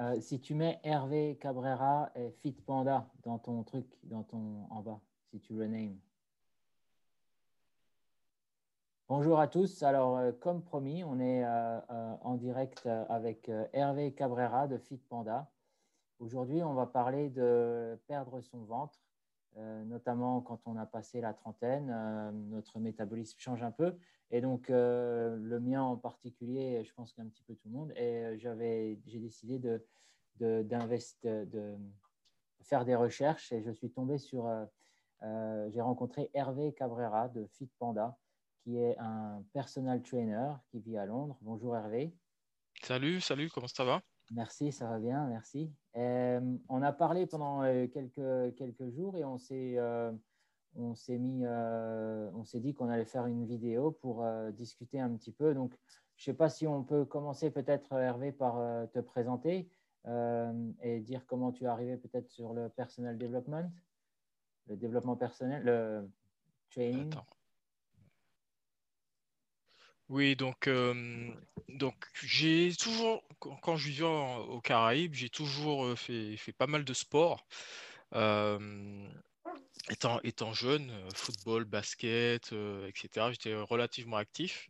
Euh, si tu mets Hervé Cabrera et Fit Panda dans ton truc, dans ton en bas, si tu rename. Bonjour à tous. Alors, euh, comme promis, on est euh, en direct avec Hervé Cabrera de Fit Panda. Aujourd'hui, on va parler de perdre son ventre, notamment quand on a passé la trentaine. notre métabolisme change un peu. Et donc, le mien en particulier, je pense qu'un petit peu tout le monde. Et j'ai décidé de, de, faire des recherches et je suis tombé sur, j'ai rencontré Hervé Cabrera de Fit Panda, qui est un personal trainer qui vit à Londres. Bonjour Hervé. Salut, salut, comment ça va? Merci, ça va bien, merci. on a parlé pendant quelques, quelques jours et on s'est s'est mis, euh, on s'est dit qu'on allait faire une vidéo pour euh, discuter un petit peu. Donc, je ne sais pas si on peut commencer peut-être Hervé par euh, te présenter et dire comment tu es arrivé peut-être sur le personal development, le développement personnel, le training. Oui, donc, donc j'ai toujours, quand je vivais aux Caraïbes, j'ai toujours fait, fait, pas mal de sport étant, étant jeune, euh, football, basket, euh, etc., j'étais relativement actif.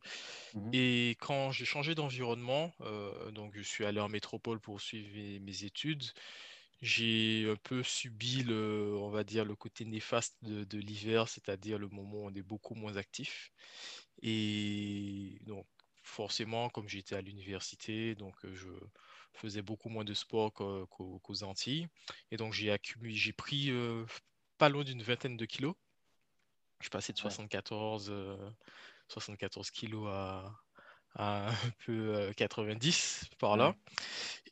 Mmh Et quand j'ai changé d'environnement, euh, donc je suis allé en métropole pour suivre mes, études, j'ai un peu subi le, on va dire, le côté néfaste de, l'hiver, c'est-à-dire le moment où on est beaucoup moins actif. Et donc, forcément, comme j'étais à l'université, donc je faisais beaucoup moins de sport qu'aux Antilles. Et donc, j'ai accumulé, j'ai pris pas loin d'une vingtaine de kilos. Je suis passé de 74, 74 euh, kilos à, un peu 90 euh, par là.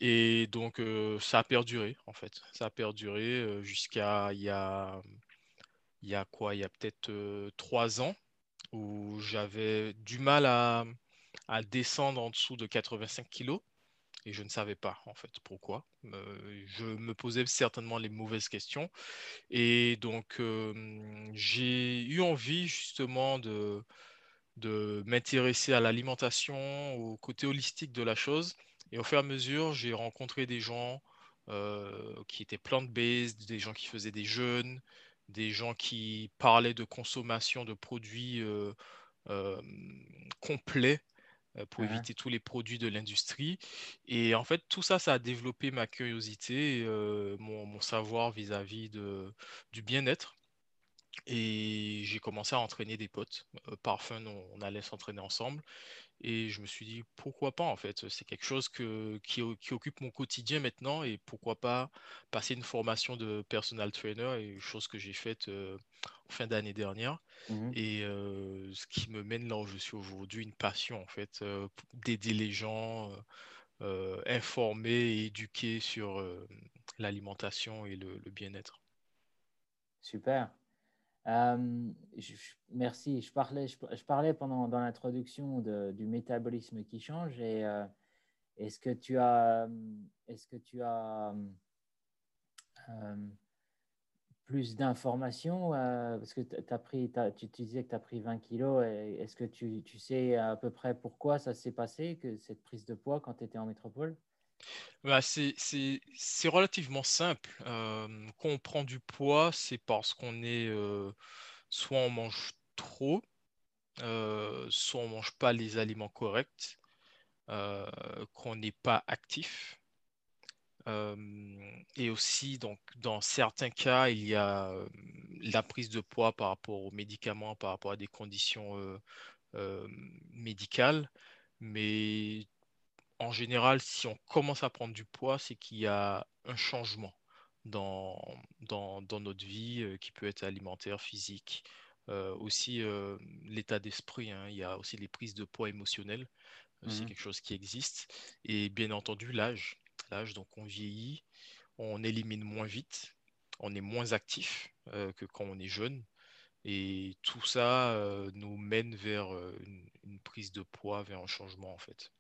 Et donc, euh, ça a perduré, en fait. Ça a perduré jusqu'à il y a, il y a quoi? Il y a peut-être trois ans où j'avais du mal à, à descendre en dessous de 85 kilos et je ne savais pas en fait pourquoi. Euh, je me posais certainement les mauvaises questions et donc j'ai eu envie justement de, de m'intéresser à l'alimentation, au côté holistique de la chose et au fur et à mesure j'ai rencontré des gens euh, qui étaient plant-based, des gens qui faisaient des jeûnes, des gens qui parlaient de consommation de produits euh, complets euh, pour éviter tous les produits de l'industrie. Et en fait, tout ça, ça a développé ma curiosité, euh, mon, savoir vis-à-vis de, du bien-être. Et j'ai commencé à entraîner des potes. Euh, parfois, on, allait s'entraîner ensemble. Et je me suis dit, pourquoi pas en fait C'est quelque chose que, qui, occupe mon quotidien maintenant. Et pourquoi pas passer une formation de personal trainer, et chose que j'ai faite en fin d'année dernière. Mmh et ce qui me mène là où je suis aujourd'hui, une passion en fait, d'aider les gens, informer et éduquer sur l'alimentation et le, bien-être. Super. Merci. Je parlais, je, parlais pendant dans l'introduction du métabolisme qui change. Et est-ce que tu as, est-ce que tu as plus d'informations euh, Parce que as pris, tu, disais que tu as pris 20 kilos. Est-ce que tu, tu, sais à peu près pourquoi ça s'est passé, que cette prise de poids quand tu étais en métropole? Bah, c'est relativement simple. Quand on prend du poids, c'est parce qu'on est soit on mange trop, soit on mange pas les aliments corrects, qu'on n'est pas actif et aussi, donc, dans certains cas, il y a la prise de poids par rapport aux médicaments, par rapport à des conditions médicales. Mais en général, si on commence à prendre du poids, c'est qu'il y a un changement dans, dans, dans notre vie qui peut être alimentaire, physique. aussi l'état d'esprit, hein. il y a aussi les prises de poids émotionnelles, c'est mmh quelque chose qui existe. Et bien entendu, l'âge donc on vieillit, on élimine moins vite, on est moins actif euh, que quand on est jeune. Et tout ça euh, nous mène vers euh, une, prise de poids, vers un changement en fait.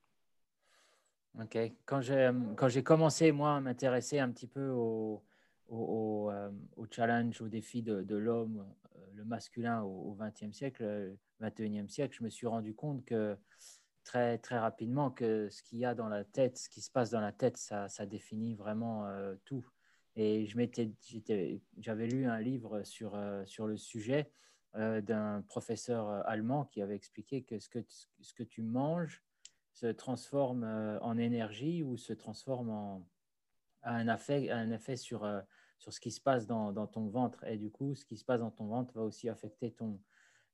Ok. Quand j'ai, quand j'ai commencé, moi, à m'intéresser un petit peu au, au, au, challenge, au défi de, de l'homme, le masculin au XXe siècle, 21e siècle, je me suis rendu compte que très, très rapidement que ce qu'il y a dans la tête, ce qui se passe dans la tête, ça, ça définit vraiment tout. Et je j'avais lu un livre sur, sur le sujet d'un professeur allemand qui avait expliqué que ce que, ce que tu manges se transforme en énergie ou se transforme en un effet, un effet sur, sur ce qui se passe dans, dans, ton ventre. Et du coup, ce qui se passe dans ton ventre va aussi affecter ton,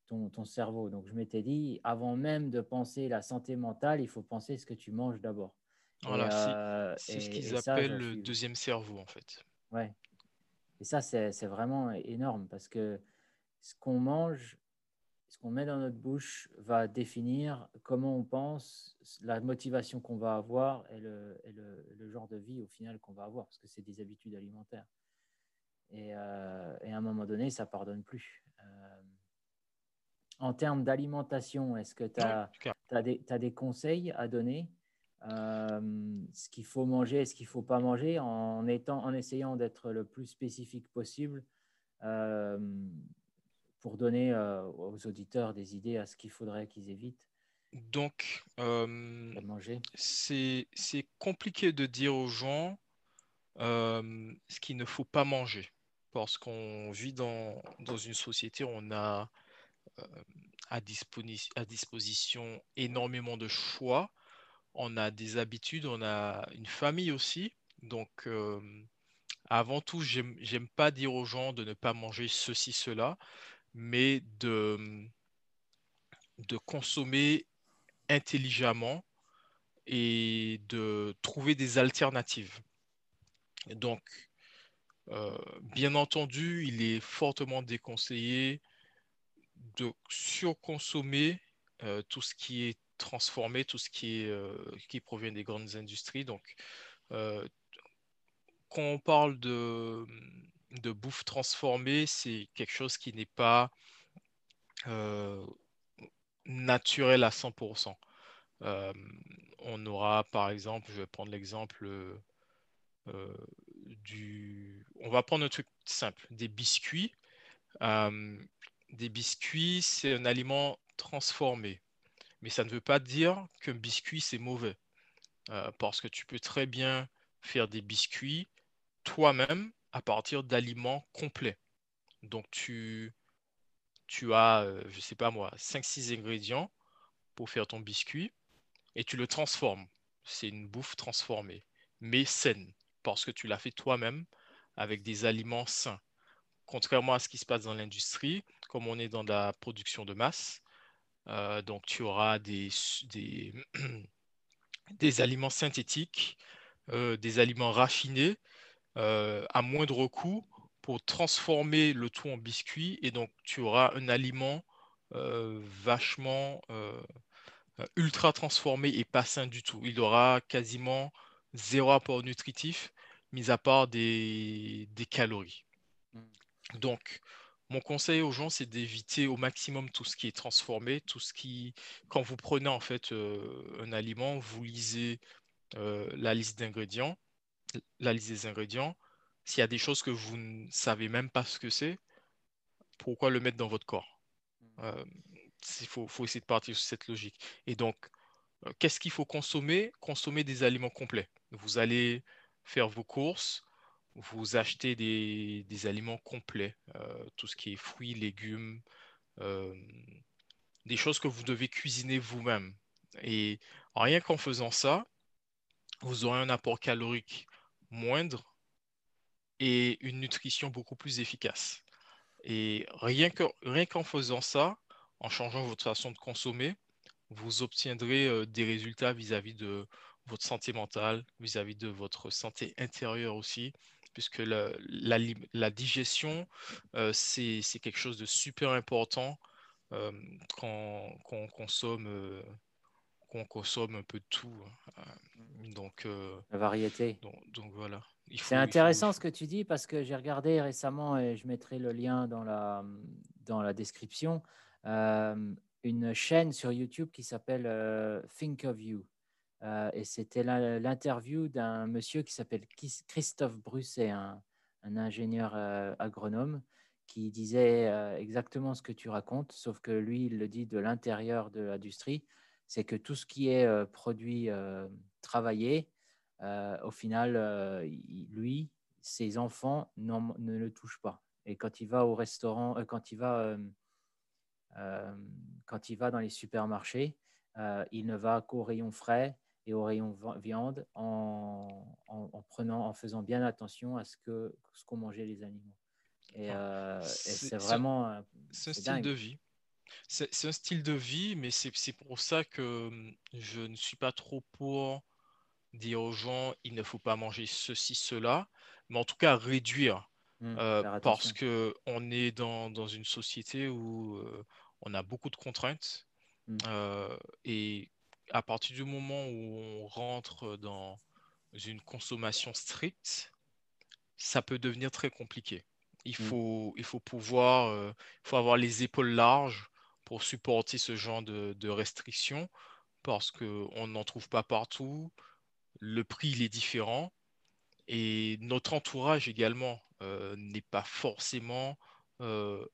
ton, ton cerveau. Donc, je m'étais dit, avant même de penser la santé mentale, il faut penser ce que tu manges d'abord. Voilà, c'est ce qu'ils appellent le deuxième cerveau, en fait. Ouais. Et ça, c'est vraiment énorme parce que ce qu'on mange, ce qu'on met dans notre bouche va définir comment on pense, la motivation qu'on va avoir et le, le, genre de vie au final qu'on va avoir parce que c'est des habitudes alimentaires. Et, euh, et, à un moment donné, ça pardonne plus. Euh, en termes d'alimentation, est-ce que tu as, as, as, des conseils à donner euh, ce qu'il faut manger et ce qu'il ne faut pas manger en, étant, en essayant d'être le plus spécifique possible pour donner euh, aux auditeurs des idées à ce qu'il faudrait qu'ils évitent. Donc, c'est compliqué de dire aux gens ce qu'il ne faut pas manger parce qu'on vit dans, dans, une société où on a à, à disposition énormément de choix on a des habitudes, on a une famille aussi. Donc, euh, avant tout, j'aime pas dire aux gens de ne pas manger ceci, cela, mais de, de consommer intelligemment et de trouver des alternatives. Donc, euh, bien entendu, il est fortement déconseillé de surconsommer euh, tout ce qui est transformer tout ce qui, est, euh, qui provient des grandes industries. Donc, quand on parle de, de bouffe transformée, c'est quelque chose qui n'est pas euh, naturel à 100%. on aura, par exemple, je vais prendre l'exemple du... On va prendre un truc simple, des biscuits. des biscuits, c'est un aliment transformé. Mais ça ne veut pas dire qu'un biscuit, c'est mauvais. Euh, parce que tu peux très bien faire des biscuits toi-même à partir d'aliments complets. Donc, tu, tu as, euh, je ne sais pas moi, 5-6 ingrédients pour faire ton biscuit et tu le transformes. C'est une bouffe transformée, mais saine, parce que tu l'as fait toi-même avec des aliments sains. Contrairement à ce qui se passe dans l'industrie, comme on est dans la production de masse, euh, donc, tu auras des, des, aliments synthétiques, euh, des aliments raffinés euh, à moindre coût pour transformer le tout en biscuit. Et donc, tu auras un aliment vachement ultra transformé et pas sain du tout. Il aura quasiment zéro apport nutritif, mis à part des, des calories. Mmh. Donc, mon conseil aux gens, c'est d'éviter au maximum tout ce qui est transformé, tout ce qui, quand vous prenez en fait euh, un aliment, vous lisez euh, la liste d'ingrédients, la liste des ingrédients. S'il y a des choses que vous ne savez même pas ce que c'est, pourquoi le mettre dans votre corps? Mmh. euh, Il faut, faut, essayer de partir sur cette logique. Et donc, qu'est-ce qu'il faut consommer? Consommer des aliments complets. Vous allez faire vos courses, vous achetez des, aliments complets, euh, tout ce qui est fruits, légumes, euh, des choses que vous devez cuisiner vous-même. Et rien qu'en faisant ça, vous aurez un apport calorique moindre et une nutrition beaucoup plus efficace. Et rien qu'en rien faisant ça, en changeant votre façon de consommer, vous obtiendrez euh, des résultats vis-à-vis de votre santé mentale, vis à -vis de votre santé intérieure aussi, puisque la, la, digestion, euh, c'est quelque chose de super important euh, quand, on consomme, qu'on consomme un peu de tout. Hein. donc, la variété. Donc, voilà. C'est intéressant ce que tu dis parce que j'ai regardé récemment et je mettrai le lien dans la, dans la description. une chaîne sur YouTube qui s'appelle Think of You. Euh, et c'était l'interview d'un monsieur qui s'appelle Christophe Brusset, un, ingénieur euh, agronome, qui disait euh, exactement ce que tu racontes, sauf que lui, il le dit de l'intérieur de l'industrie. C'est que tout ce qui est euh, produit travaillé, au final, lui, ses enfants ne le touchent pas. Et quand il va au restaurant, quand il va quand il va dans les supermarchés, il ne va qu'au rayon frais et au rayon viande en, prenant, en faisant bien attention à ce que ce qu'ont mangé les animaux. Et, euh, c'est vraiment. Un style de vie. C'est un style de vie, mais c'est pour ça que hum, je ne suis pas trop pour dire aux gens il ne faut pas manger ceci, cela, mais en tout cas réduire. Mmh, euh, parce qu'on est dans, dans, une société où euh, on a beaucoup de contraintes. Mmh. et à partir du moment où on rentre dans une consommation stricte, ça peut devenir très compliqué. Il mmh. faut, il faut pouvoir, euh, faut avoir les épaules larges pour supporter ce genre de, restrictions parce qu'on n'en trouve pas partout. Le prix, il est différent. Et notre entourage également euh, n'est pas forcément euh,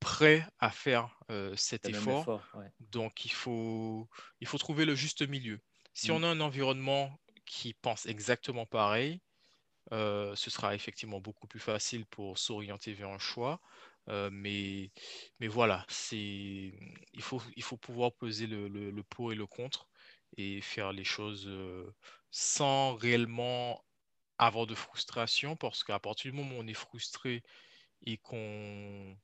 prêt à faire cet effort. Donc, il faut, il faut trouver le juste milieu. Si mmh. on a un environnement qui pense exactement pareil, ce sera effectivement beaucoup plus facile pour s'orienter vers un choix. Mais, mais voilà, il faut, il faut pouvoir peser le, le, pour et le contre et faire les choses sans réellement avoir de frustration, parce qu'à partir du moment où on est frustré et qu'on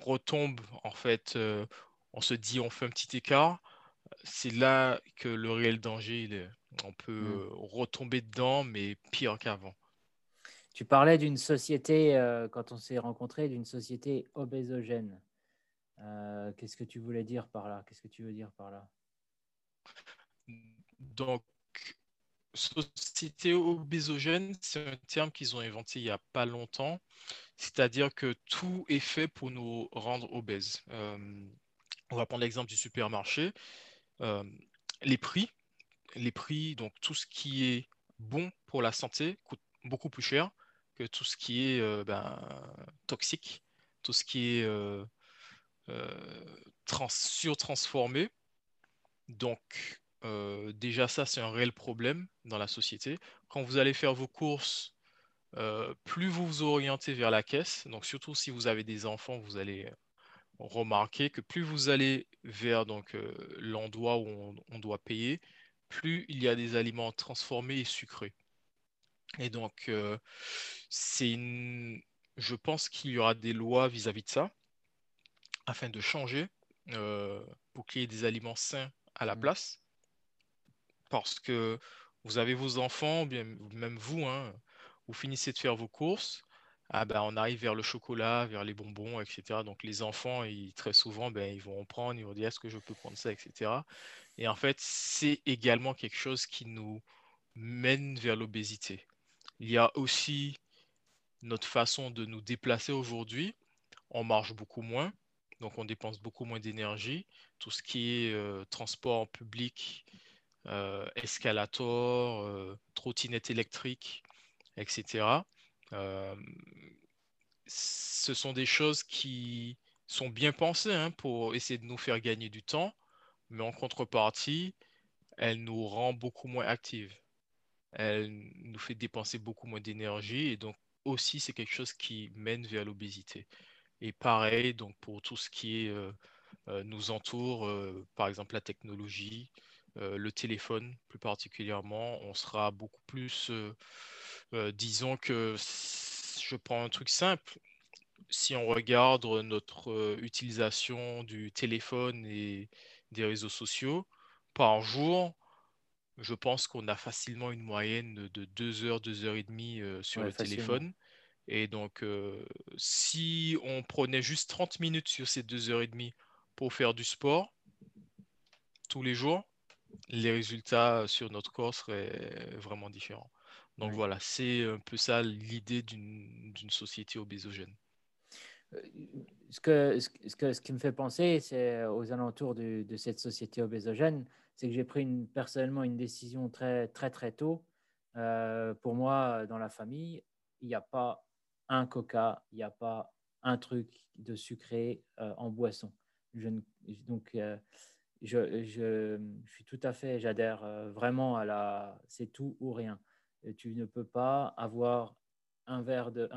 retombe, en fait, euh, on se dit on fait un petit écart, c'est là que le réel danger, il est. on peut mmh. retomber dedans, mais pire qu'avant. Tu parlais d'une société, euh, quand on s'est rencontrés, d'une société obésogène. Euh, qu'est-ce que tu voulais dire par là? Qu'est-ce que tu veux dire par là? Donc, société obésogène, c'est un terme qu'ils ont inventé il n'y a pas longtemps. C'est-à-dire que tout est fait pour nous rendre obèses. Euh, on va prendre l'exemple du supermarché. Les prix, les prix, donc tout ce qui est bon pour la santé coûte beaucoup plus cher tout ce qui est euh, ben, toxique, tout ce qui est trans surtransformé. Donc déjà ça, c'est un réel problème dans la société. Quand vous allez faire vos courses euh, plus vous vous orientez vers la caisse, donc surtout si vous avez des enfants, vous allez remarquer que plus vous allez vers donc euh, l'endroit où on, doit payer, plus il y a des aliments transformés et sucrés. Et donc, euh, c'est une... je pense qu'il y aura des lois vis-à-vis de ça, afin de changer pour qu'il y ait des aliments sains à la mmh. place. Parce que vous avez vos enfants, bien, même vous, hein, vous finissez de faire vos courses, ah ben, on arrive vers le chocolat, vers les bonbons, etc. Donc les enfants, ils, très souvent, ben, ils vont en prendre, ils vont dire est-ce que je peux prendre ça, etc. Et en fait, c'est également quelque chose qui nous mène vers l'obésité. Il y a aussi notre façon de nous déplacer aujourd'hui. On marche beaucoup moins, donc on dépense beaucoup moins d'énergie. Tout ce qui est euh, transport public, euh, escalator, euh, trottinette électrique, etc. Ce sont des choses qui sont bien pensées hein, pour essayer de nous faire gagner du temps, mais en contrepartie, elle nous rend beaucoup moins actives. Elle nous fait dépenser beaucoup moins d'énergie et donc aussi c'est quelque chose qui mène vers l'obésité. Et pareil, donc pour tout ce qui euh, euh, nous entoure, par exemple la technologie, le téléphone plus particulièrement, on sera beaucoup plus euh, disons que je prends un truc simple. Si on regarde notre euh, utilisation du téléphone et des réseaux sociaux par jour, je pense qu'on a facilement une moyenne de 2 heures, 2 heures et demie euh, sur le téléphone. Et donc, si on prenait juste 30 minutes sur ces 2 heures et demie pour faire du sport tous les jours, les résultats sur notre corps seraient vraiment différents. Donc voilà, c'est un peu ça l'idée d'une société obésogène. Ce, que, ce, que, ce qui me fait penser, c'est aux alentours de, de cette société obésogène, c'est que j'ai pris personnellement une décision très très très tôt. Euh, pour moi, dans la famille, il n'y a pas un coca, il n'y a pas un truc de sucré euh, en boisson. Donc, je, je, suis tout à fait, j'adhère euh, vraiment à la, c'est tout ou rien. tu ne peux pas avoir un verre de,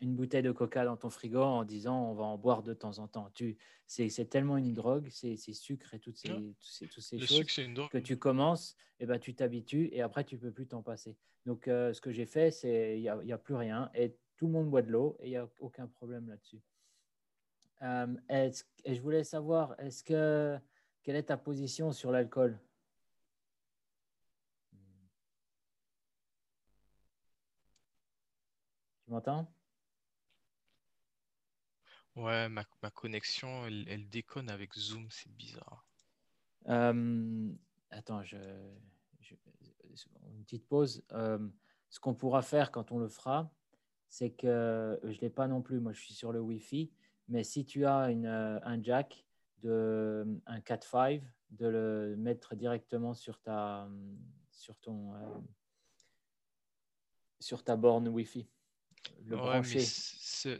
une bouteille de coca dans ton frigo en disant on va en boire de temps en temps. Tu, c'est, c'est tellement une drogue, c'est, c'est sucre et toutes ces, toutes ces, toutes ces choses que tu commences, et ben, tu t'habitues et après tu peux plus t'en passer. Donc euh, ce que j'ai fait, c'est il n'y a, a plus rien et tout le monde boit de l'eau et il n'y a aucun problème là-dessus. Euh, et je voulais savoir, est-ce que quelle est ta position sur l'alcool? Tu m'entends? Ouais, ma, ma connexion, elle, déconne avec Zoom, c'est bizarre. Euh, attends, je, une petite pause. Euh, ce qu'on pourra faire quand on le fera, c'est que je ne l'ai pas non plus, moi je suis sur le Wi-Fi, mais si tu as une, un jack, de un 4.5, de le mettre directement sur ta, sur ton, euh, sur ta borne Wi-Fi. Le brancher.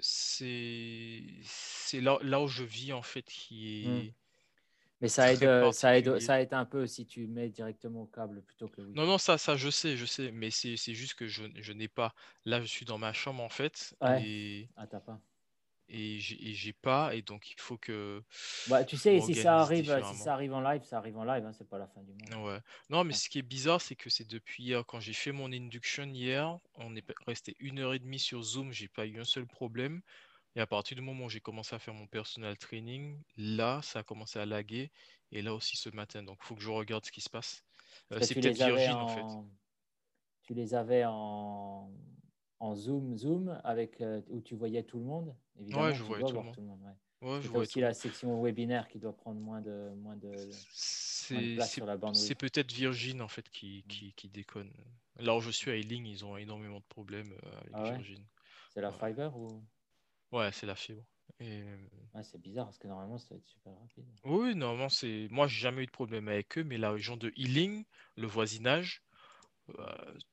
C'est là, là où je vis en fait qui est. Hmm. Mais ça aide, ça, aide, ça aide un peu si tu mets directement au câble plutôt que le Non, non, ça, ça je sais, je sais, mais c'est juste que je, je n'ai pas. Là, je suis dans ma chambre en fait. Et... Ah, t'as pas et j'ai pas et donc il faut que bah, tu sais si ça arrive si ça arrive en live ça arrive en live hein, c'est pas la fin du monde. Ouais. non mais ce qui est bizarre c'est que c'est depuis hier quand j'ai fait mon induction hier on est resté une heure et demie sur zoom j'ai pas eu un seul problème. Et à partir du moment où j'ai commencé à faire mon personal training là ça a commencé à laguer et là aussi ce matin. Donc il faut que je regarde ce qui se passe. Euh, c'est peut-être Virgin en... en fait. tu les avais en en zoom, zoom, avec, euh, où tu voyais tout le monde. Évidemment, ouais, je voyais tout, le monde. Ouais. je vois aussi la section webinaire qui doit prendre moins de, moins de, place sur la bande. C'est peut-être Virgin en fait qui, mm. qui, qui, déconne. Là où je suis à Ealing, ils ont énormément de problèmes euh, avec ah Virgin. C'est la fiber ou? Ouais, c'est la fibre. Et... c'est bizarre parce que normalement ça va être super rapide. Oui, normalement c'est. Moi j'ai jamais eu de problème avec eux, mais la région de Ealing, le voisinage, euh,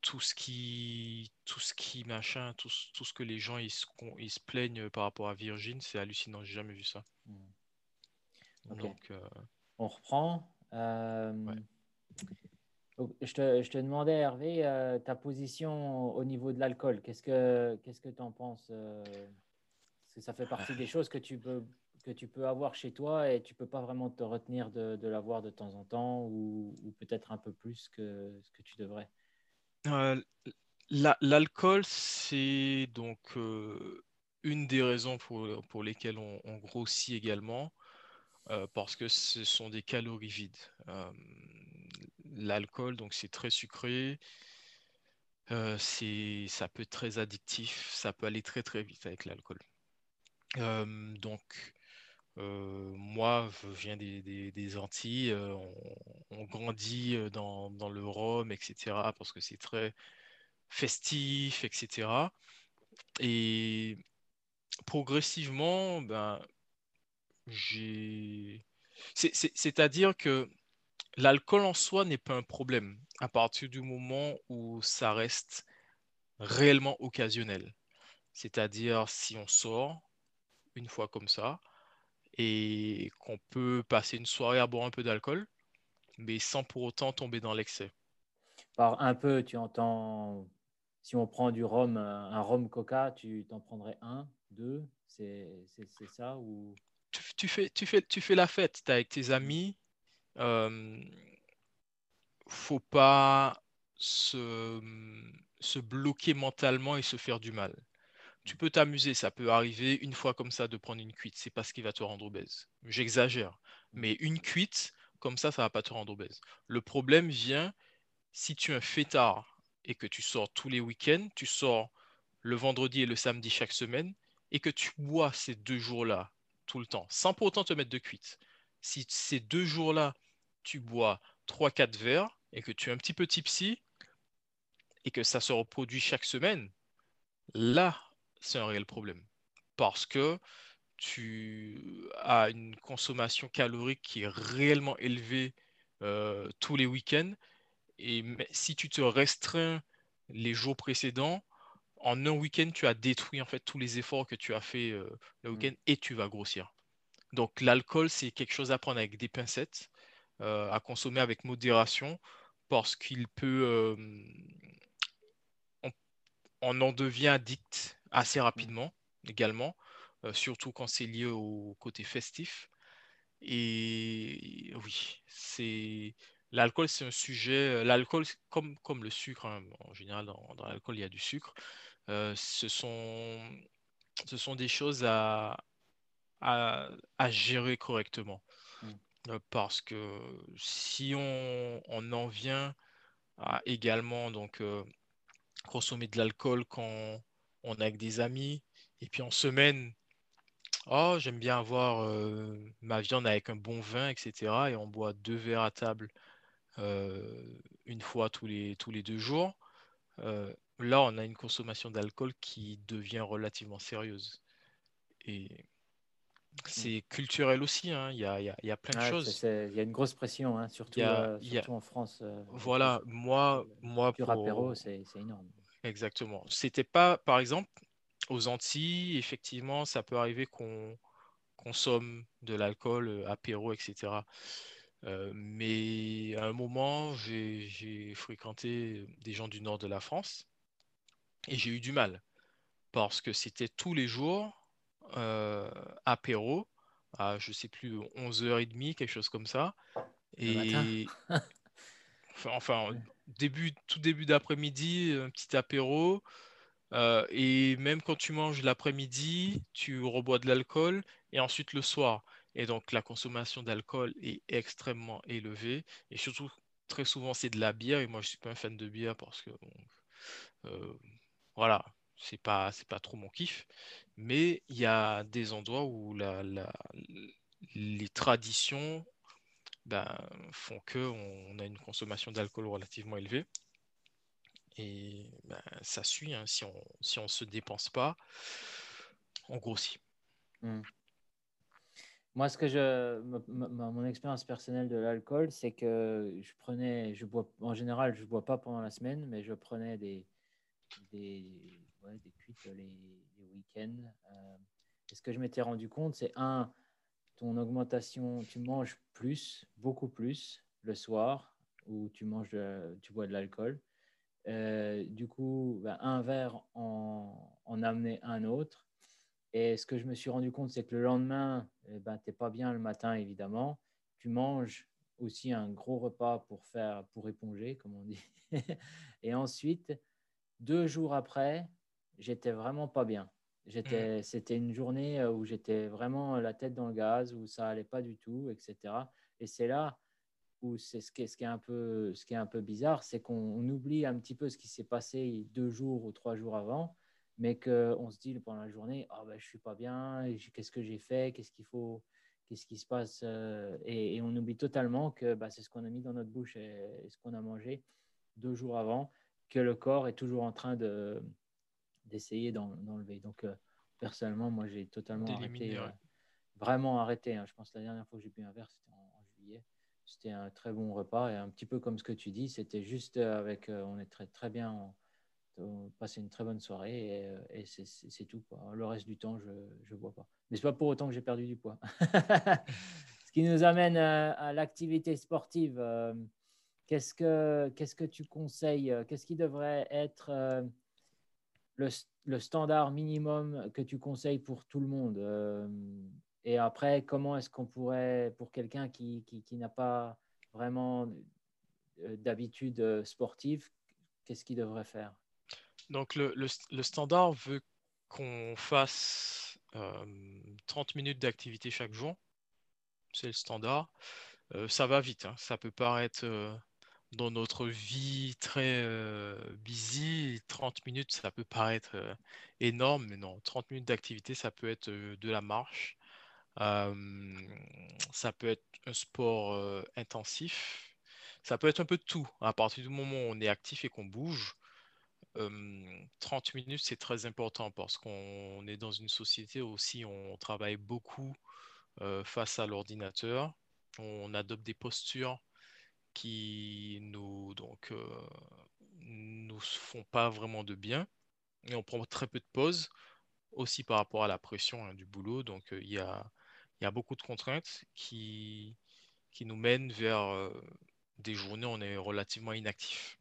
tout ce qui tout ce qui machin tout, tout ce que les gens ils se, ils se plaignent par rapport à Virgin c'est hallucinant j'ai jamais vu ça. Hmm. donc euh, on reprend euh, je, te, je, te, demandais Hervé ta position au niveau de l'alcool qu'est-ce que qu'est-ce que tu en penses parce que ça fait partie des choses que tu peux que tu peux avoir chez toi et tu peux pas vraiment te retenir de, de l'avoir de temps en temps ou, ou peut-être un peu plus que ce que tu devrais euh, l'alcool, c'est donc euh, une des raisons pour, lesquelles on, grossit également, euh, parce que ce sont des calories vides. l'alcool, donc c'est très sucré, c'est, ça peut être très addictif, ça peut aller très très vite avec l'alcool. donc, moi, je viens des, Antilles, on, grandit dans, le Rhum, etc., parce que c'est très festif, etc. Et progressivement, ben. C'est-à-dire que l'alcool en soi n'est pas un problème à partir du moment où ça reste réellement occasionnel. C'est-à-dire si on sort une fois comme ça, et qu'on peut passer une soirée à boire un peu d'alcool, mais sans pour autant tomber dans l'excès. Par un peu, tu entends, si on prend du rhum, un rhum coca, tu t'en prendrais un, deux, c'est ça ou... Tu, fais, tu, fais, tu fais la fête, tu es avec tes amis, euh, faut pas se, se bloquer mentalement et se faire du mal tu peux t'amuser, ça peut arriver une fois comme ça de prendre une cuite, c'est pas ce qui va te rendre obèse. J'exagère, mmh. mais une cuite comme ça, ça va pas te rendre obèse. Le problème vient si tu es un fêtard et que tu sors tous les week-ends, tu sors le vendredi et le samedi chaque semaine et que tu bois ces deux jours-là tout le temps, sans pour autant te mettre de cuite. Si ces deux jours-là, tu bois 3-4 verres et que tu es un petit peu tipsy et que ça se reproduit chaque semaine, là, c'est un réel problème. Parce que tu as une consommation calorique qui est réellement élevée euh, tous les week-ends. Et si tu te restreins les jours précédents, en un week-end, tu as détruit en fait tous les efforts que tu as fait euh, le mmh. week-end et tu vas grossir. Donc l'alcool, c'est quelque chose à prendre avec des pincettes, à consommer avec modération, parce qu'il peut... on, en devient addict assez rapidement également, surtout quand c'est lié au côté festif. Et oui, c'est l'alcool, c'est un sujet. L'alcool, comme, comme le sucre, hein, en général, dans, l'alcool, il y a du sucre. ce, sont, ce sont des choses à, à, gérer correctement. Mmh. parce que si on, on, en vient à également donc, consommer de l'alcool quand on est avec des amis, et puis en semaine, Oh, j'aime bien avoir euh, ma viande avec un bon vin, etc. Et on boit deux verres à table euh, une fois tous les, tous les deux jours. Euh, là, on a une consommation d'alcool qui devient relativement sérieuse. Et mmh. c'est culturel aussi, hein. il, y a, il, y a, plein de choses. Il y a une grosse pression, hein, surtout, en France. voilà, moi, moi pour... c'est énorme. Exactement. C'était pas, par exemple, aux Antilles, effectivement, ça peut arriver qu'on consomme de l'alcool, euh, apéro, etc. Euh, mais à un moment, j'ai fréquenté des gens du nord de la France et j'ai eu du mal parce que c'était tous les jours euh, apéro à, je sais plus, 11h30, quelque chose comme ça. Et enfin, début, tout début d'après-midi, un petit apéro. Euh, et même quand tu manges l'après-midi, tu rebois de l'alcool et ensuite le soir. Et donc la consommation d'alcool est extrêmement élevée. Et surtout, très souvent, c'est de la bière. Et moi, je ne suis pas un fan de bière parce que, euh, voilà, c'est pas, pas trop mon kiff. Mais il y a des endroits où les traditions ben, font qu'on a une consommation d'alcool relativement élevée. Et ben, ça suit, hein. si on ne se dépense pas, on grossit. Mmh. Moi, ce que je, mon expérience personnelle de l'alcool, c'est que je prenais, je bois, en général, je bois pas pendant la semaine, mais je prenais des, des, des cuites les, les week-ends. Euh, et ce que je m'étais rendu compte, c'est un, ton augmentation, tu manges plus, beaucoup plus le soir, où tu manges, tu bois de l'alcool. Euh, du coup, ben, un verre en, en, amenait un autre. Et ce que je me suis rendu compte, c'est que le lendemain, eh ben, tu n'es pas bien le matin, évidemment. Tu manges aussi un gros repas pour, faire, pour éponger, comme on dit. et ensuite, deux jours après, j'étais vraiment pas bien. J'étais, mmh. C'était une journée où j'étais vraiment la tête dans le gaz, où ça allait pas du tout, etc. Et c'est là c'est ce qui, est, ce, qui est un peu, ce qui est un peu bizarre, c'est qu'on oublie un petit peu ce qui s'est passé deux jours ou trois jours avant, mais qu'on se dit pendant la journée, ah ben, je suis pas bien, qu'est-ce que j'ai fait, qu'est-ce qu'il faut, qu'est-ce qui se passe, et, on oublie totalement que bah, c'est ce qu'on a mis dans notre bouche et, ce qu'on a mangé deux jours avant, que le corps est toujours en train de d'essayer d'enlever. Donc euh, personnellement, moi j'ai totalement arrêté, euh, vraiment arrêté. Hein. Je pense que la dernière fois que j'ai bu un verre, c'était en juillet. C'était un très bon repas et un petit peu comme ce que tu dis, c'était juste avec, euh, on est très, très bien, on, passé une très bonne soirée et, c'est tout. Le reste du temps, je ne bois pas. Mais ce n'est pas pour autant que j'ai perdu du poids. ce qui nous amène à, l'activité sportive. Qu'est-ce que, qu'est-ce que tu conseilles Qu'est-ce qui devrait être le, le, standard minimum que tu conseilles pour tout le monde et après, comment est-ce qu'on pourrait, pour quelqu'un qui, qui, n'a pas vraiment euh, d'habitude euh, sportive, qu'est-ce qu'il devrait faire? Donc, le, le, standard veut qu'on fasse 30 euh, minutes d'activité chaque jour. C'est le standard. ça va vite. Hein. Ça peut paraître dans notre vie très busy, 30 minutes, ça peut paraître énorme, mais non, 30 minutes d'activité, ça peut être de la marche, ça peut être un sport intensif. Ça peut être un peu de tout. À partir du moment où on est actif et qu'on bouge, 30 minutes, c'est très important parce qu'on est dans une société aussi, on travaille beaucoup face à l'ordinateur. On adopte des postures qui donc nous font pas vraiment de bien et on prend très peu de pauses aussi par rapport à la pression hein, du boulot. Donc il y a y a beaucoup de contraintes qui, qui nous mènent vers des journées où on est relativement inactif.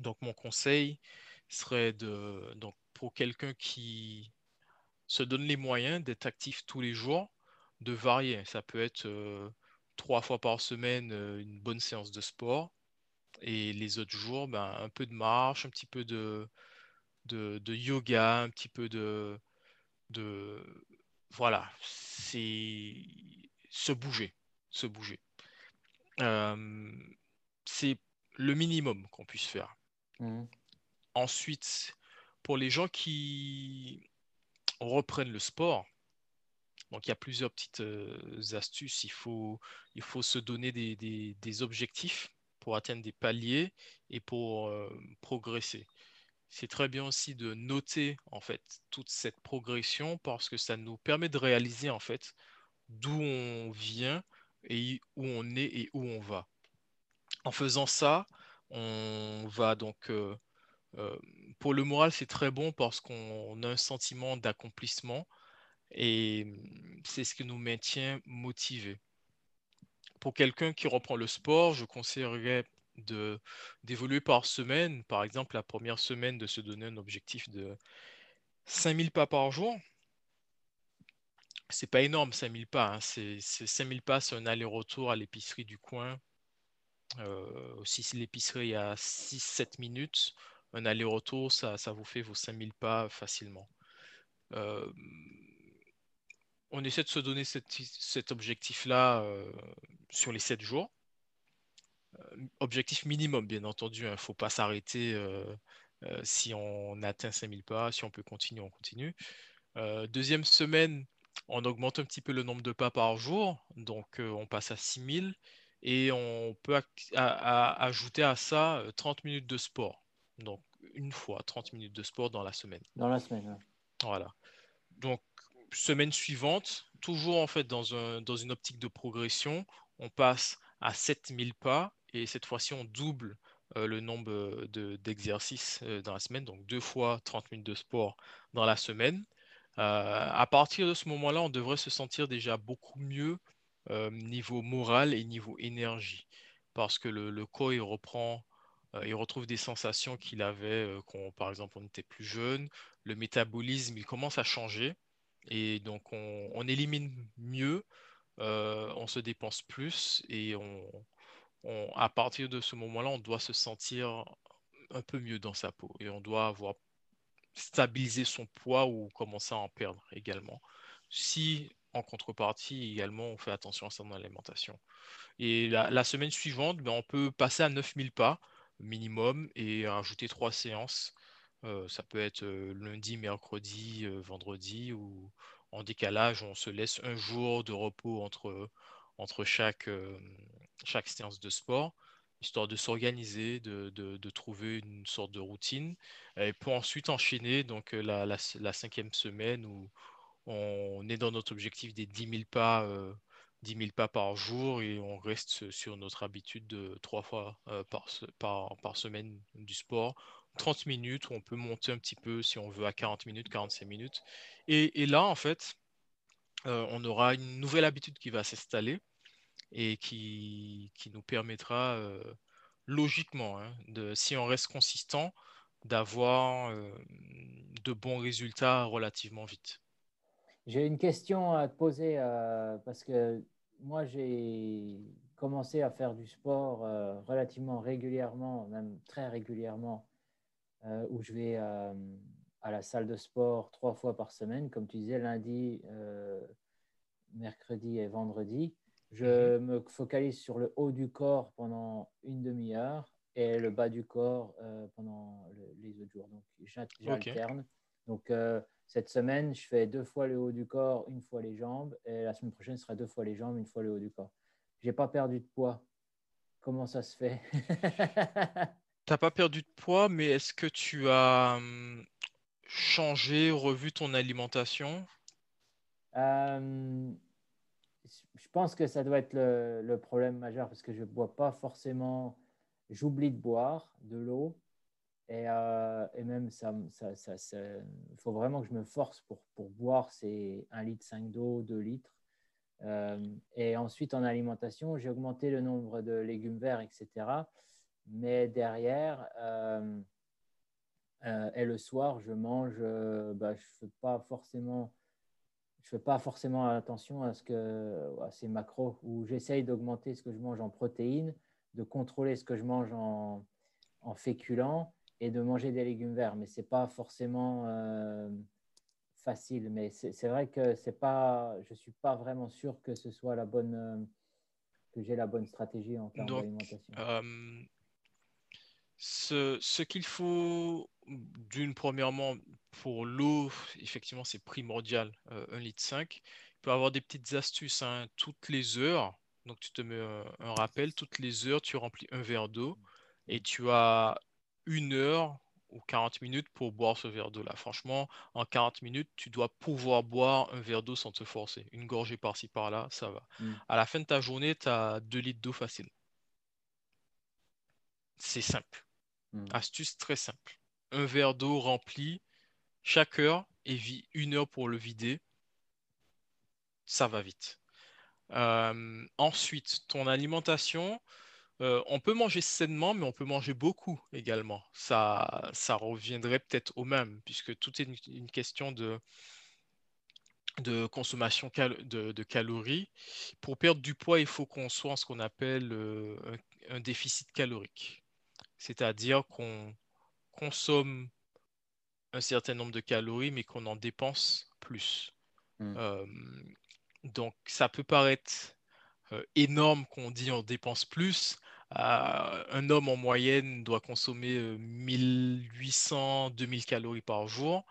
Donc mon conseil serait de, donc pour quelqu'un qui se donne les moyens d'être actif tous les jours, de varier. Ça peut être trois fois par semaine une bonne séance de sport et les autres jours, ben, un peu de marche, un petit peu de, de, yoga, un petit peu de, de voilà, c'est se bouger, se bouger. c'est le minimum qu'on puisse faire. Mmh. Ensuite, pour les gens qui reprennent le sport, donc il y a plusieurs petites astuces. Il faut, il faut se donner des, des objectifs pour atteindre des paliers et pour progresser. C'est très bien aussi de noter en fait toute cette progression parce que ça nous permet de réaliser en fait d'où on vient et où on est et où on va. En faisant ça, on va donc pour le moral, c'est très bon parce qu'on a un sentiment d'accomplissement et mmh, c'est ce qui nous maintient motivés pour quelqu'un qui reprend le sport, je conseillerais d'évoluer par semaine. Par exemple, la première semaine, de se donner un objectif de 5000 pas par jour. C'est pas énorme, 5000 pas. Hein. C'est, 5000 pas, c'est un aller-retour à l'épicerie du coin. Euh, si l'épicerie à 6-7 minutes, un aller-retour, ça, ça vous fait vos 5000 pas facilement. Euh, on essaie de se donner cet objectif-là euh, sur les 7 jours. Euh, objectif minimum, bien entendu. Il hein. ne faut pas s'arrêter euh, si on atteint 5000 pas. Si on peut continuer, on continue. deuxième semaine, on augmente un petit peu le nombre de pas par jour. Donc, on passe à 6000. Et on peut ajouter à ça 30 minutes de sport. Donc, une fois, 30 minutes de sport dans la semaine. Dans la semaine, Voilà. Donc, semaine suivante, toujours en fait dans, un, dans une optique de progression, on passe à 7000 pas et cette fois-ci on double euh, le nombre d'exercices euh, dans la semaine, donc deux fois 30 minutes de sport dans la semaine. Euh, à partir de ce moment-là, on devrait se sentir déjà beaucoup mieux niveau moral et niveau énergie parce que le, le corps il reprend il retrouve des sensations qu'il avait quand, par exemple, on était plus jeune. Le métabolisme, il commence à changer. Et donc, on, élimine mieux, euh, on se dépense plus et on, à partir de ce moment-là, on doit se sentir un peu mieux dans sa peau et on doit avoir stabilisé son poids ou commencer à en perdre également. Si en contrepartie également on fait attention à son alimentation. Et la, semaine suivante, ben, on peut passer à 9000 pas minimum et ajouter trois séances euh, ça peut être euh, lundi, mercredi, euh, vendredi ou en décalage, on se laisse un jour de repos entre, entre chaque, chaque séance de sport, histoire de s'organiser, de, de, trouver une sorte de routine, et pour ensuite enchaîner donc, la, la, cinquième semaine où on est dans notre objectif des 10 000 pas, 10 pas par jour et on reste sur notre habitude de trois fois par, par, par semaine du sport 30 minutes on peut monter un petit peu si on veut à 40 minutes, 45 minutes. Et, là, en fait, euh, on aura une nouvelle habitude qui va s'installer et qui, qui, nous permettra euh, logiquement, hein, si on reste consistant, d'avoir euh, de bons résultats relativement vite. J'ai une question à te poser parce que moi, j'ai commencé à faire du sport relativement régulièrement, même très régulièrement, euh, où je vais euh, à la salle de sport trois fois par semaine, comme tu disais, lundi, euh, mercredi et vendredi. Je mhm. me focalise sur le haut du corps pendant une demi-heure et le bas du corps pendant les autres jours. Donc, j'alterne. Donc, cette semaine, je fais deux fois le haut du corps, une fois les jambes. Et la semaine prochaine, ce sera deux fois les jambes, une fois le haut du corps. Je n'ai pas perdu de poids. Comment ça se fait? T'as pas perdu de poids, mais est-ce que tu as hum, changé, revu ton alimentation? Euh, Je pense que ça doit être le, problème majeur parce que je ne bois pas forcément. J'oublie de boire de l'eau et, euh, même ça, ça, ça, faut vraiment que je me force pour, pour boire. C'est 1 litre 5 d'eau, 2 litres. et ensuite, en alimentation, j'ai augmenté le nombre de légumes verts, etc. Mais derrière, et le soir, je mange, bah, je ne fais pas forcément je fais pas forcément attention à, ce que, à ces macros où j'essaye d'augmenter ce que je mange en protéines, de contrôler ce que je mange en, en féculents et de manger des légumes verts. Mais ce n'est pas forcément euh, facile. Mais c'est vrai que c'est pas, je ne suis pas vraiment sûr que ce soit la bonne, euh, que j'ai la bonne stratégie en termes d'alimentation. Euh, ce, ce qu'il faut, d'une premièrement, pour l'eau, effectivement, c'est primordial, euh, 1,5 litre. 5. Il peut avoir des petites astuces hein, toutes les heures. Donc, tu te mets un, rappel, toutes les heures, tu remplis un verre d'eau et tu as une heure ou 40 minutes pour boire ce verre d'eau-là. Franchement, en 40 minutes, tu dois pouvoir boire un verre d'eau sans te forcer. Une gorgée par-ci, par-là, ça va. Mm. À la fin de ta journée, tu as 2 litres d'eau facile. C'est simple. Mm. Astuce très simple. Un verre d'eau rempli chaque heure et vit une heure pour le vider. Ça va vite. Euh, ensuite, ton alimentation, euh, on peut manger sainement, mais on peut manger beaucoup également. Ça, ça reviendrait peut-être au même, puisque tout est une, question de, de consommation de, calories. Pour perdre du poids, il faut qu'on soit en ce qu'on appelle euh, un, déficit calorique. C'est-à-dire qu'on consomme un certain nombre de calories, mais qu'on en dépense plus. Hmm. Euh, donc, ça peut paraître euh, énorme qu'on dit on dépense plus. Euh, un homme en moyenne doit consommer 1800-2000 calories par jour.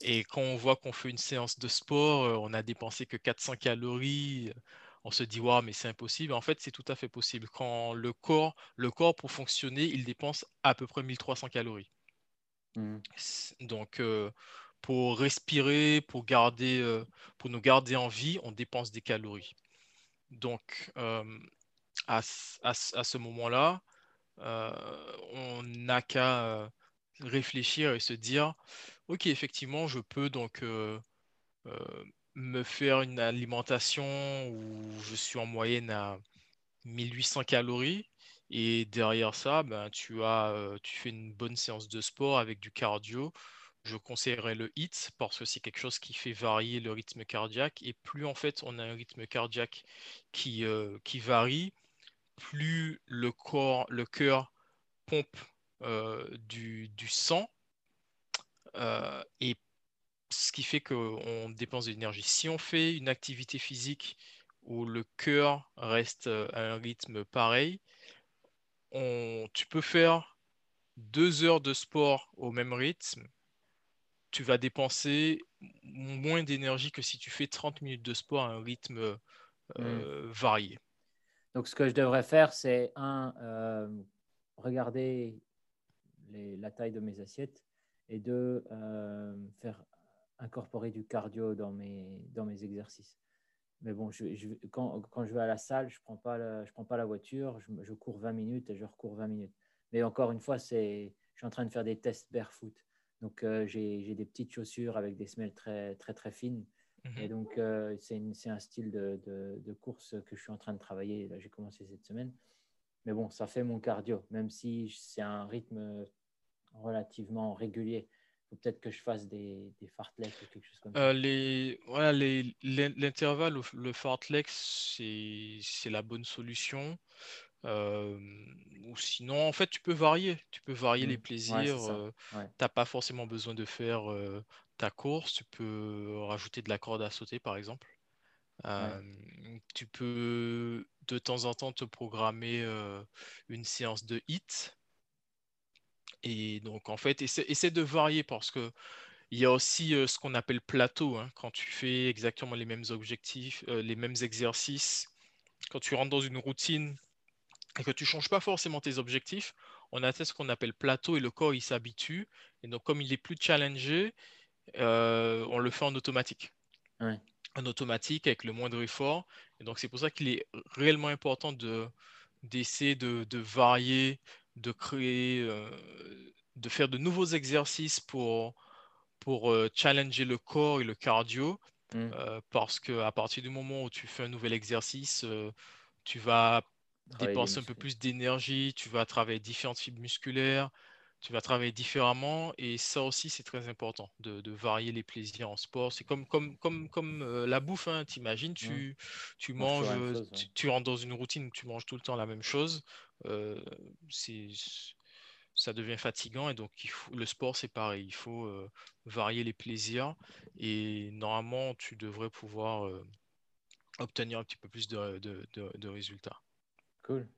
Et quand on voit qu'on fait une séance de sport, on a dépensé que 400 calories, on se dit, waouh, mais c'est impossible. En fait, c'est tout à fait possible. Quand le corps, le corps, pour fonctionner, il dépense à peu près 1300 calories. Mmh. Donc, euh, pour respirer, pour, garder, euh, pour nous garder en vie, on dépense des calories. Donc, euh, à, à, ce moment-là, on n'a qu'à réfléchir et se dire, ok, effectivement, je peux donc me faire une alimentation où je suis en moyenne à 1800 calories et derrière ça, ben, tu, as, euh, tu fais une bonne séance de sport avec du cardio. Je conseillerais le HIT parce que c'est quelque chose qui fait varier le rythme cardiaque. Et plus en fait on a un rythme cardiaque qui, euh, qui varie, plus le corps, le cœur pompe euh, du, du, sang. et ce qui fait qu'on dépense de l'énergie. Si on fait une activité physique où le cœur reste à un rythme pareil, tu peux faire deux heures de sport au même rythme, tu vas dépenser moins d'énergie que si tu fais 30 minutes de sport à un rythme euh, hmm. varié. Donc, ce que je devrais faire, c'est un, euh, regarder la taille de mes assiettes et deux, euh, faire incorporer du cardio dans mes, dans mes exercices. Mais bon, je, quand, quand, je vais à la salle, je ne prends, pas la, je prends pas la voiture, je, je, cours 20 minutes et je recours 20 minutes. Mais encore une fois, je suis en train de faire des tests barefoot. Donc, euh, j'ai des petites chaussures avec des semelles très, très, très fines. Et mhm. donc, euh, c'est un style de, de, de, course que je suis en train de travailler. Là, j'ai commencé cette semaine. Mais bon, ça fait mon cardio, même si c'est un rythme relativement régulier peut-être que je fasse des, des fartleks ou quelque chose comme ça. Euh, les, voilà, les, l'intervalle, le fartlek, c'est, c'est la bonne solution. Euh, ou sinon, en fait, tu peux varier. Tu peux varier les mmh. plaisirs. Euh, tu n'as pas forcément besoin de faire ta course. Tu peux rajouter de la corde à sauter, par exemple. Tu peux de temps en temps te programmer une séance de hit et donc, en fait, essaie, de varier parce que il y a aussi euh, ce qu'on appelle plateau. Hein, quand tu fais exactement les mêmes objectifs, euh, les mêmes exercices, quand tu rentres dans une routine et que tu ne changes pas forcément tes objectifs, on atteint ce qu'on appelle plateau et le corps il s'habitue. Et donc, comme il est plus challengé, euh, on le fait en automatique. En automatique avec le moindre effort. Et donc, c'est pour ça qu'il est réellement important de d'essayer de, de, varier de créer, euh, de faire de nouveaux exercices pour, pour euh, challenger le corps et le cardio Mmh. parce qu'à partir du moment où tu fais un nouvel exercice, tu vas dépenser un peu plus d'énergie, tu vas travailler différentes fibres musculaires, tu vas travailler différemment et ça aussi c'est très important de, varier les plaisirs en sport. C'est comme, comme, comme, comme euh, la bouffe, hein. t'imagines, tu, tu manges, tu, rentres dans une routine où tu manges tout le temps la même chose, euh, ça devient fatigant et donc le sport c'est pareil, il faut euh, varier les plaisirs et normalement tu devrais pouvoir obtenir un petit peu plus de, de résultats. Cool.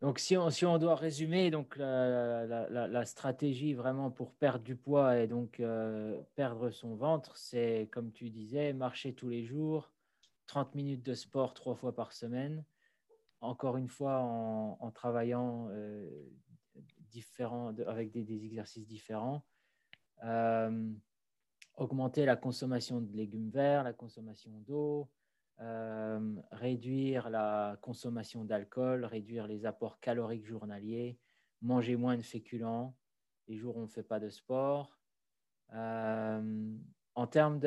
Donc, si on, si on doit résumer donc la, la, stratégie vraiment pour perdre du poids et donc euh, perdre son ventre, c'est comme tu disais, marcher tous les jours, 30 minutes de sport trois fois par semaine, encore une fois en, travaillant euh, différent, avec des, des, exercices différents. Euh, augmenter la consommation de légumes verts, la consommation d'eau, euh, réduire la consommation d'alcool, réduire les apports caloriques journaliers, manger moins de féculents les jours où on ne fait pas de sport. En termes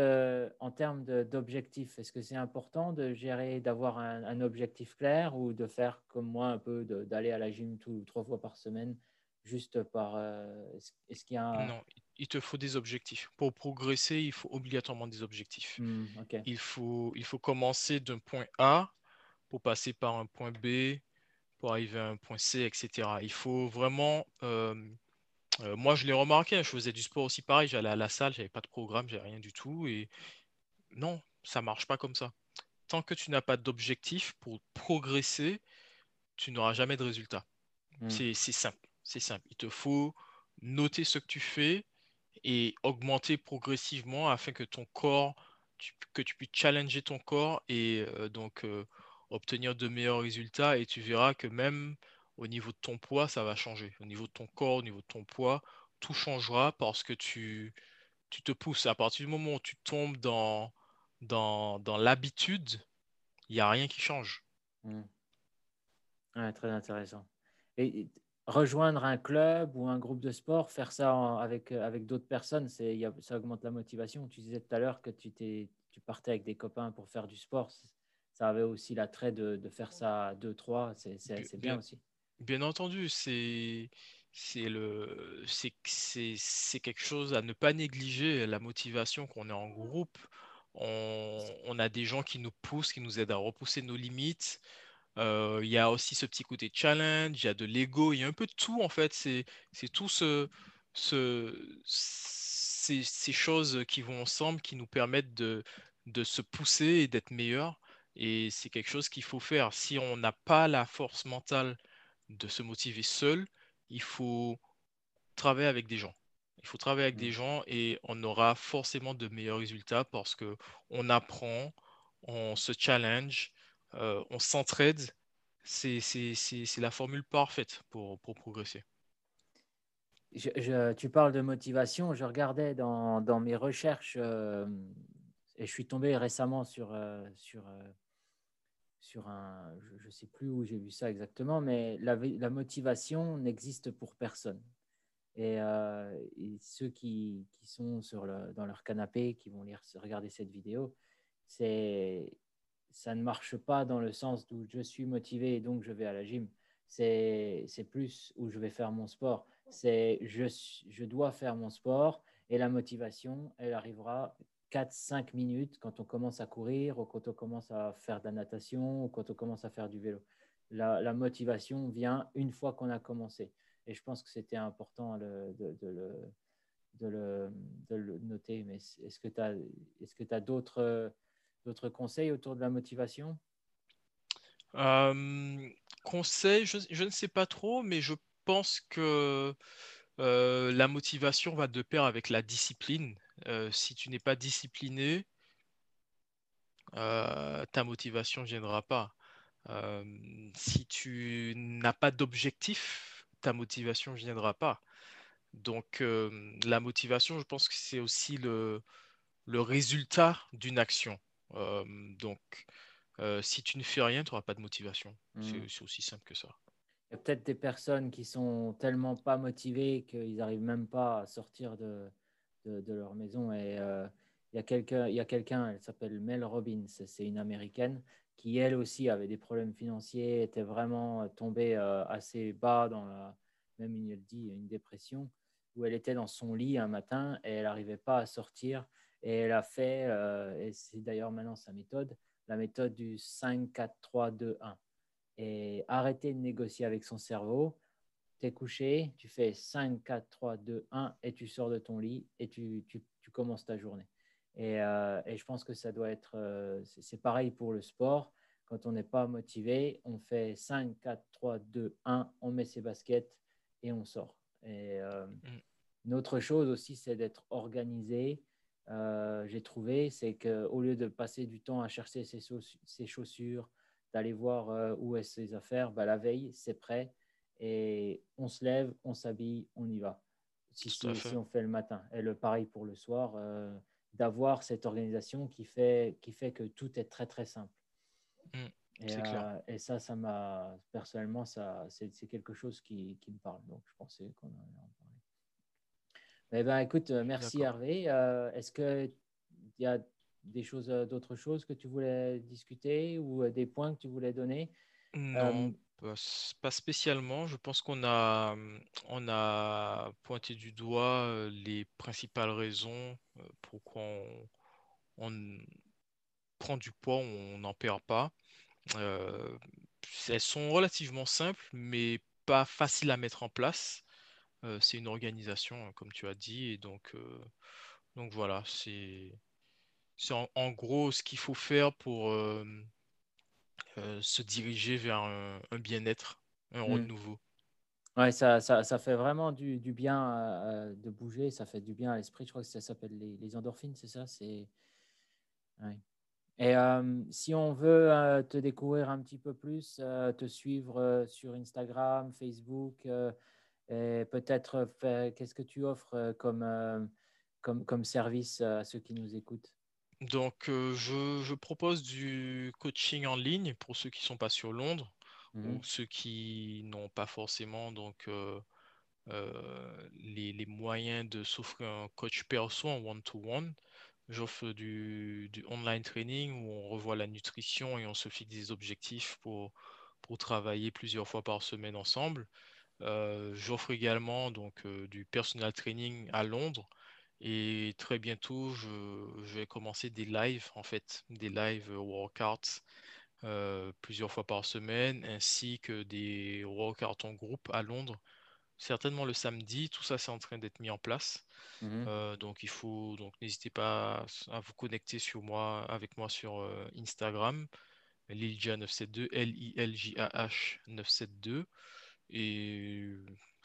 d'objectifs, est-ce que c'est important de gérer, d'avoir un, objectif clair ou de faire comme moi un peu, d'aller à la gym tout, trois fois par semaine, juste par... Euh, est-ce qu'il y a Non, il te faut des objectifs. Pour progresser, il faut obligatoirement des objectifs. Hmm, il, faut, il faut commencer d'un point A pour passer par un point B, pour arriver à un point C, etc. Il faut vraiment... Euh, euh, moi, je l'ai remarqué, hein, je faisais du sport aussi pareil, j'allais à la salle, j'avais pas de programme, j'avais rien du tout. Et non, ça marche pas comme ça. Tant que tu n'as pas d'objectif pour progresser, tu n'auras jamais de résultat. Hmm. C'est simple, c'est simple. Il te faut noter ce que tu fais, et augmenter progressivement afin que ton corps, que tu puisses challenger ton corps et euh, donc euh, obtenir de meilleurs résultats. Et tu verras que même au niveau de ton poids, ça va changer. Au niveau de ton corps, au niveau de ton poids, tout changera parce que tu, tu te pousses. À partir du moment où tu tombes dans, dans, dans l'habitude, il n'y a rien qui change. Mmh. très intéressant. Et rejoindre un club ou un groupe de sport, faire ça avec, euh, avec d'autres personnes, c'est, ça augmente la motivation. Tu disais tout à l'heure que tu, t'es, tu partais avec des copains pour faire du sport. Ça avait aussi l'attrait de, de faire ça à deux, trois. C'est, c'est, bien, aussi. Bien entendu, c'est, c'est, le, c'est, c'est, c'est quelque chose à ne pas négliger, la motivation qu'on est en groupe. On, on a des gens qui nous poussent, qui nous aident à repousser nos limites. Euh, il y a aussi ce petit côté challenge, il y a de l'ego, il y a un peu de tout en fait. C'est tout ce, ce, ces, ces, choses qui vont ensemble, qui nous permettent de, de se pousser et d'être meilleurs. Et c'est quelque chose qu'il faut faire. Si on n'a pas la force mentale de se motiver seul, il faut travailler avec des gens. Il faut travailler avec des mmh. gens et on aura forcément de meilleurs résultats parce que on apprend, on se challenge, euh, on s'entraide, c'est la formule parfaite pour, progresser. tu parles de motivation. Je regardais dans, mes recherches euh, et je suis tombé récemment sur, euh, sur, sur un. Je ne sais plus où j'ai vu ça exactement, mais la, motivation n'existe pour personne. Et, ceux qui, sont dans leur canapé, qui vont lire, regarder cette vidéo, c'est ça ne marche pas dans le sens où je suis motivé et donc je vais à la gym. C'est plus où je vais faire mon sport. C'est je, je dois faire mon sport et la motivation, elle arrivera 4-5 minutes quand on commence à courir ou quand on commence à faire de la natation ou quand on commence à faire du vélo. La, motivation vient une fois qu'on a commencé. Et je pense que c'était important de, le, noter. Mais est-ce que tu as, D'autres conseils autour de la motivation? Euh, Conseils, je, ne sais pas trop, mais je pense que euh, la motivation va de pair avec la discipline. Euh, si tu n'es pas discipliné, ta motivation ne viendra pas. si tu n'as pas d'objectif, ta motivation ne viendra pas. Donc la motivation, je pense que c'est aussi le, le résultat d'une action donc, si tu ne fais rien, tu n'auras pas de motivation. Mmh. C'est aussi simple que ça. Il y a peut-être des personnes qui sont tellement pas motivées qu'ils n'arrivent même pas à sortir de, de, leur maison et il y a quelqu'un, il y a quelqu'un, elle s'appelle Mel Robbins, c'est une américaine qui elle aussi avait des problèmes financiers, était vraiment tombée assez bas dans la, même il dit, une dépression, où elle était dans son lit un matin et elle n'arrivait pas à sortir. Et elle a fait, et c'est d'ailleurs maintenant sa méthode, la méthode du 5, 4, 3, 2, 1. Et arrêter de négocier avec son cerveau. Couché, tu fais 5, 4, 3, 2, 1 et tu sors de ton lit et tu, tu, tu commences ta journée. Et, euh, et, je pense que ça doit être, euh, c'est pareil pour le sport. Quand on n'est pas motivé, on fait 5, 4, 3, 2, 1, on met ses baskets et on sort. Et euh, une autre chose aussi, c'est d'être organisé euh, j'ai trouvé, c'est qu'au lieu de passer du temps à chercher ses, chaussures, d'aller voir euh, où est ses affaires, bah, la veille, c'est prêt et on se lève, on s'habille, on y va. Si, si, on fait le matin. Et le pareil pour le soir, euh, d'avoir cette organisation qui fait, qui fait que tout est très très simple. Mmh, et, et, ça, ça m'a personnellement, ça, c'est quelque chose qui, qui, me parle. Donc je pensais qu'on en eh ben, écoute, euh, merci Hervé. Euh, est-ce qu'il y a des choses, euh, d'autres choses que tu voulais discuter ou des points que tu voulais donner? Non, pas spécialement. Je pense qu'on a, on a pointé du doigt les principales raisons pourquoi on, prend du poids, on n'en perd pas. elles sont relativement simples, mais pas faciles à mettre en place. C'est une organisation, hein, comme tu as dit, et donc, donc voilà, c'est en, gros ce qu'il faut faire pour se diriger vers un, bien-être, un mmh. renouveau. Ouais, ça, ça, ça, fait vraiment du, du bien de bouger, ça fait du bien à l'esprit. Je crois que ça s'appelle les, les, endorphines, c'est ça c'est... Et si on veut te découvrir un petit peu plus, te suivre sur Instagram, Facebook, et peut-être, qu'est-ce que tu offres euh, comme, euh, comme, comme service à ceux qui nous écoutent? Donc, euh, je, je, propose du coaching en ligne pour ceux qui ne sont pas sur Londres mmh ou ceux qui n'ont pas forcément donc, les, les, moyens de s'offrir un coach perso en one-to-one. J'offre du, du, online training où on revoit la nutrition et on se fixe des objectifs pour, pour travailler plusieurs fois par semaine ensemble. Euh, j'offre également donc euh, du personal training à Londres et très bientôt je, vais commencer des lives en fait, des live workouts euh, plusieurs fois par semaine ainsi que des workouts en groupe à Londres certainement le samedi. Tout ça, c'est en train d'être mis en place. Mmh donc, il faut donc n'hésitez pas à vous connecter sur moi, avec moi sur Instagram, Liljah972, L-I-L-J-A-H 972. Et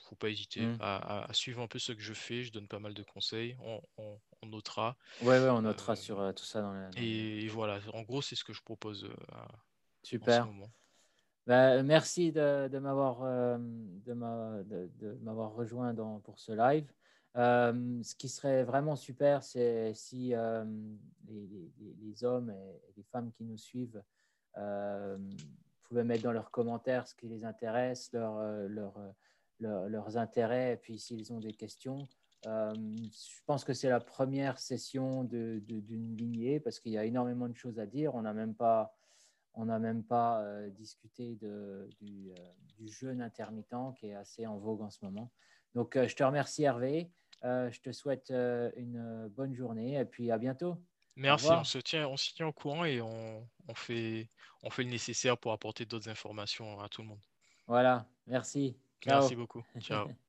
faut pas hésiter mmh. à, suivre un peu ce que je fais. Je donne pas mal de conseils. On, notera. Ouais, ouais, on notera euh, sur euh, tout ça. Dans et, voilà, en gros, c'est ce que je propose. Euh, Super. Bah, merci de, de m'avoir de, m'avoir rejoint dans, pour ce live. ce qui serait vraiment super, c'est si les, les, hommes et les femmes qui nous suivent pouvaient mettre dans leurs commentaires ce qui les intéresse, leur, euh, leur, leurs intérêts, et puis s'ils ont des questions. Euh, je pense que c'est la première session d'une de, lignée parce qu'il y a énormément de choses à dire. On n'a même pas, on n'a même pas euh, discuté de, du, du, jeûne intermittent qui est assez en vogue en ce moment. Donc, je te remercie Hervé. je te souhaite une bonne journée et puis à bientôt. Merci, on se tient, on se tient au courant et on, on, fait, on fait le nécessaire pour apporter d'autres informations à tout le monde. Voilà, merci. Merci beaucoup. Ciao.